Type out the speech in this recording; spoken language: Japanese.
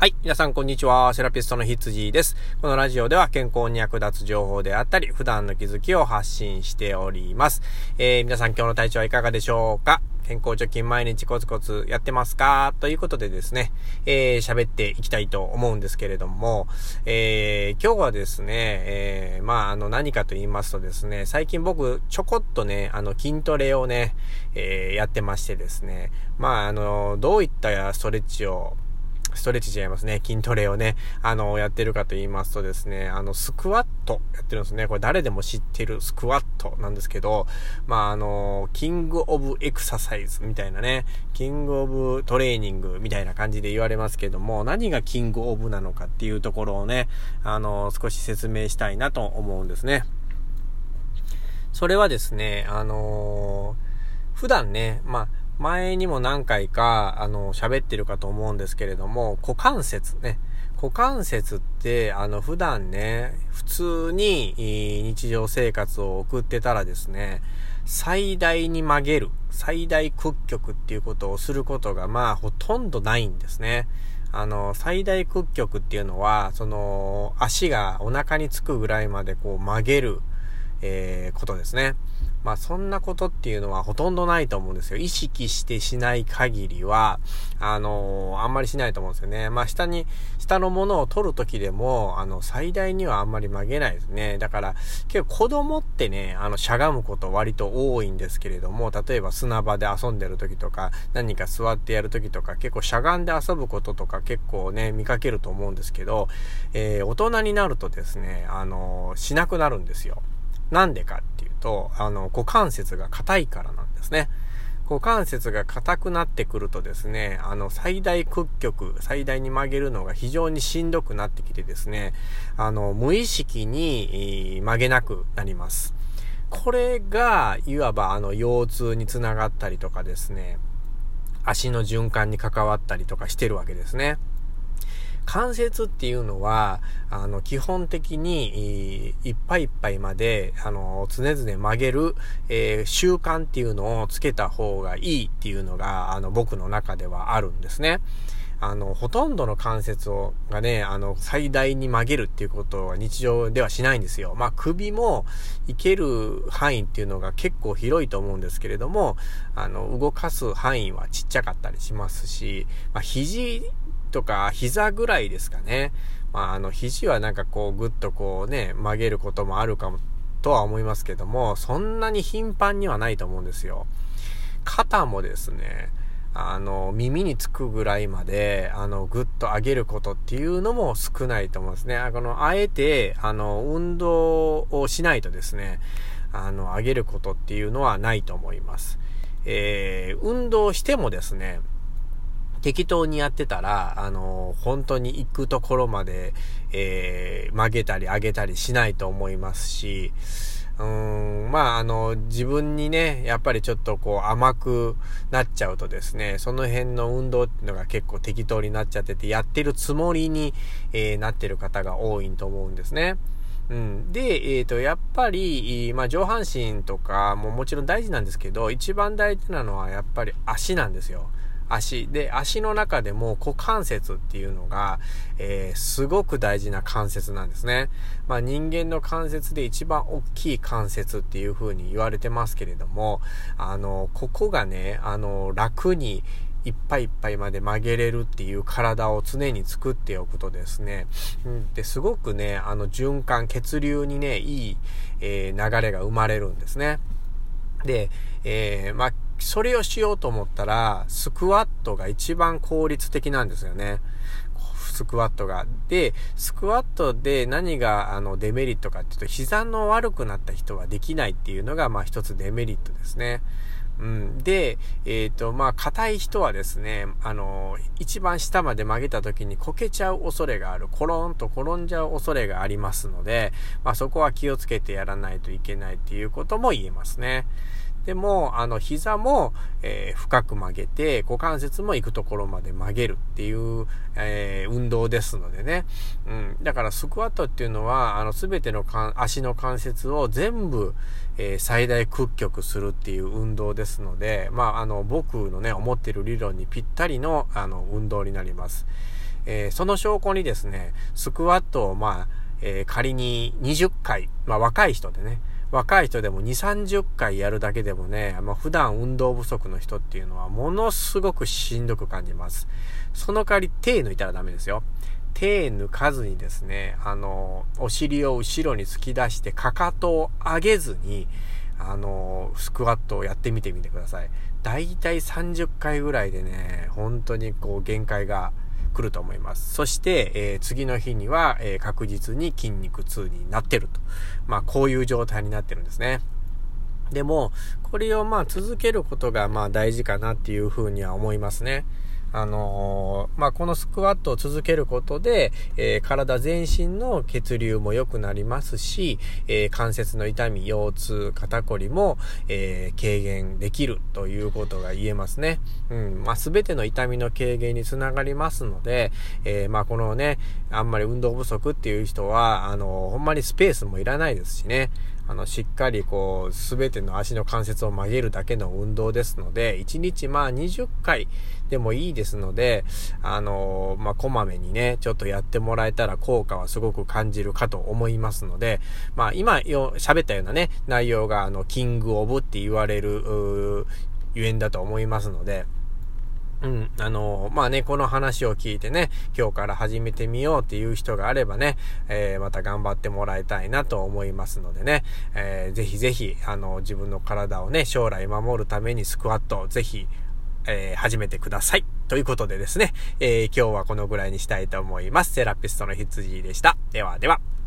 はい。皆さん、こんにちは。セラピストの羊です。このラジオでは健康に役立つ情報であったり、普段の気づきを発信しております。えー、皆さん、今日の体調はいかがでしょうか？健康貯金毎日コツコツやってますか？ということでですね、えー、喋っていきたいと思うんですけれども、えー、今日はですね、えー、まあ、あの、何かと言いますとですね、最近僕、ちょこっとね、あの、筋トレをね、えー、やってましてですね、まあ、あの、どういったストレッチをストレッチ違いますね。筋トレをね、あの、やってるかと言いますとですね、あの、スクワットやってるんですね。これ誰でも知ってるスクワットなんですけど、まあ、あの、キングオブエクササイズみたいなね、キングオブトレーニングみたいな感じで言われますけども、何がキングオブなのかっていうところをね、あの、少し説明したいなと思うんですね。それはですね、あの普段ね、まあ、前にも何回か、あの、喋ってるかと思うんですけれども、股関節ね。股関節って、あの、普段ね、普通に日常生活を送ってたらですね、最大に曲げる、最大屈曲っていうことをすることが、まあ、ほとんどないんですね。あの、最大屈曲っていうのは、その、足がお腹につくぐらいまでこう曲げる、えー、ことですね。まあそんなことっていうのはほとんどないと思うんですよ。意識してしない限りは、あのー、あんまりしないと思うんですよね。まあ下に、下のものを取るときでも、あの、最大にはあんまり曲げないですね。だから、結構子供ってね、あの、しゃがむこと割と多いんですけれども、例えば砂場で遊んでる時とか、何か座ってやる時とか、結構しゃがんで遊ぶこととか結構ね、見かけると思うんですけど、えー、大人になるとですね、あのー、しなくなるんですよ。なんでかっていうと、あの、股関節が硬いからなんですね。股関節が硬くなってくるとですね、あの、最大屈曲、最大に曲げるのが非常にしんどくなってきてですね、あの、無意識に曲げなくなります。これが、いわばあの、腰痛につながったりとかですね、足の循環に関わったりとかしてるわけですね。関節っていうのは、あの、基本的に、いっぱいいっぱいまで、あの、常々曲げる、えー、習慣っていうのをつけた方がいいっていうのが、あの、僕の中ではあるんですね。あの、ほとんどの関節を、がね、あの、最大に曲げるっていうことは日常ではしないんですよ。まあ、首もいける範囲っていうのが結構広いと思うんですけれども、あの、動かす範囲はちっちゃかったりしますし、まあ、肘とか膝ぐらいですかね。まあ、あの、肘はなんかこう、ぐっとこうね、曲げることもあるかも、とは思いますけども、そんなに頻繁にはないと思うんですよ。肩もですね、あの、耳につくぐらいまで、あの、ぐっと上げることっていうのも少ないと思うんですね。あの、あえて、あの、運動をしないとですね、あの、上げることっていうのはないと思います。えー、運動してもですね、適当にやってたら、あの、本当に行くところまで、えー、曲げたり上げたりしないと思いますし、うーん、まあ、あの、自分にね、やっぱりちょっとこう甘くなっちゃうとですね、その辺の運動っていうのが結構適当になっちゃってて、やってるつもりに、えー、なってる方が多いと思うんですね。うん。で、えっ、ー、と、やっぱり、まあ、上半身とかももちろん大事なんですけど、一番大事なのはやっぱり足なんですよ。足。で、足の中でも股関節っていうのが、えー、すごく大事な関節なんですね。まあ人間の関節で一番大きい関節っていう風に言われてますけれども、あの、ここがね、あの、楽に、いっぱいいっぱいまで曲げれるっていう体を常に作っておくとですね、うん、ですごくね、あの循環、血流にね、いい、えー、流れが生まれるんですね。で、えー、まあ、それをしようと思ったら、スクワットが一番効率的なんですよね。スクワットが。で、スクワットで何があのデメリットかっていうと、膝の悪くなった人はできないっていうのが、まあ一つデメリットですね。うん。で、えっ、ー、と、まあ、硬い人はですね、あの、一番下まで曲げた時にこけちゃう恐れがある。コロンと転んじゃう恐れがありますので、まあ、そこは気をつけてやらないといけないっていうことも言えますね。でも、あの、膝も、えー、深く曲げて、股関節も行くところまで曲げるっていう、えー、運動ですのでね。うん。だから、スクワットっていうのは、あの、すべての足の関節を全部、えー、最大屈曲するっていう運動ですので、まあ、あの、僕のね、思ってる理論にぴったりの、あの、運動になります。えー、その証拠にですね、スクワットをまあ、えー、仮に20回、まあ若い人でね、若い人でも2、30回やるだけでもね、まあ、普段運動不足の人っていうのはものすごくしんどく感じます。その代わり手抜いたらダメですよ。手抜かずにですね、あの、お尻を後ろに突き出してかかとを上げずに、あの、スクワットをやってみてみてください。だいたい30回ぐらいでね、本当にこう限界が来ると思います。そして、えー、次の日には、えー、確実に筋肉痛になってると。まあ、こういう状態になってるんですね。でも、これをまあ続けることがまあ大事かなっていうふうには思いますね。あのー、まあ、このスクワットを続けることで、えー、体全身の血流も良くなりますし、えー、関節の痛み、腰痛、肩こりも、え軽減できるということが言えますね。うん。まあ、すべての痛みの軽減につながりますので、えまあ、このね、あんまり運動不足っていう人は、あのほんまにスペースもいらないですしね。あの、しっかりこう、すべての足の関節を曲げるだけの運動ですので、1日まあ20回でもいいですので、あのまあ、こまめにね、ちょっとやってもらえたら効果はすごく感じるかと思いますので、まあ、今よ、喋ったようなね、内容があの、キングオブって言われる、ゆえんだと思いますので、うん、あの、まあね、この話を聞いてね、今日から始めてみようっていう人があればね、えー、また頑張ってもらいたいなと思いますのでね、えー、ぜひぜひ、あの、自分の体をね、将来守るためにスクワットを、ぜひ、えー、始めてください。ということでですね、えー、今日はこのぐらいにしたいと思います。セラピストの羊でした。ではでは。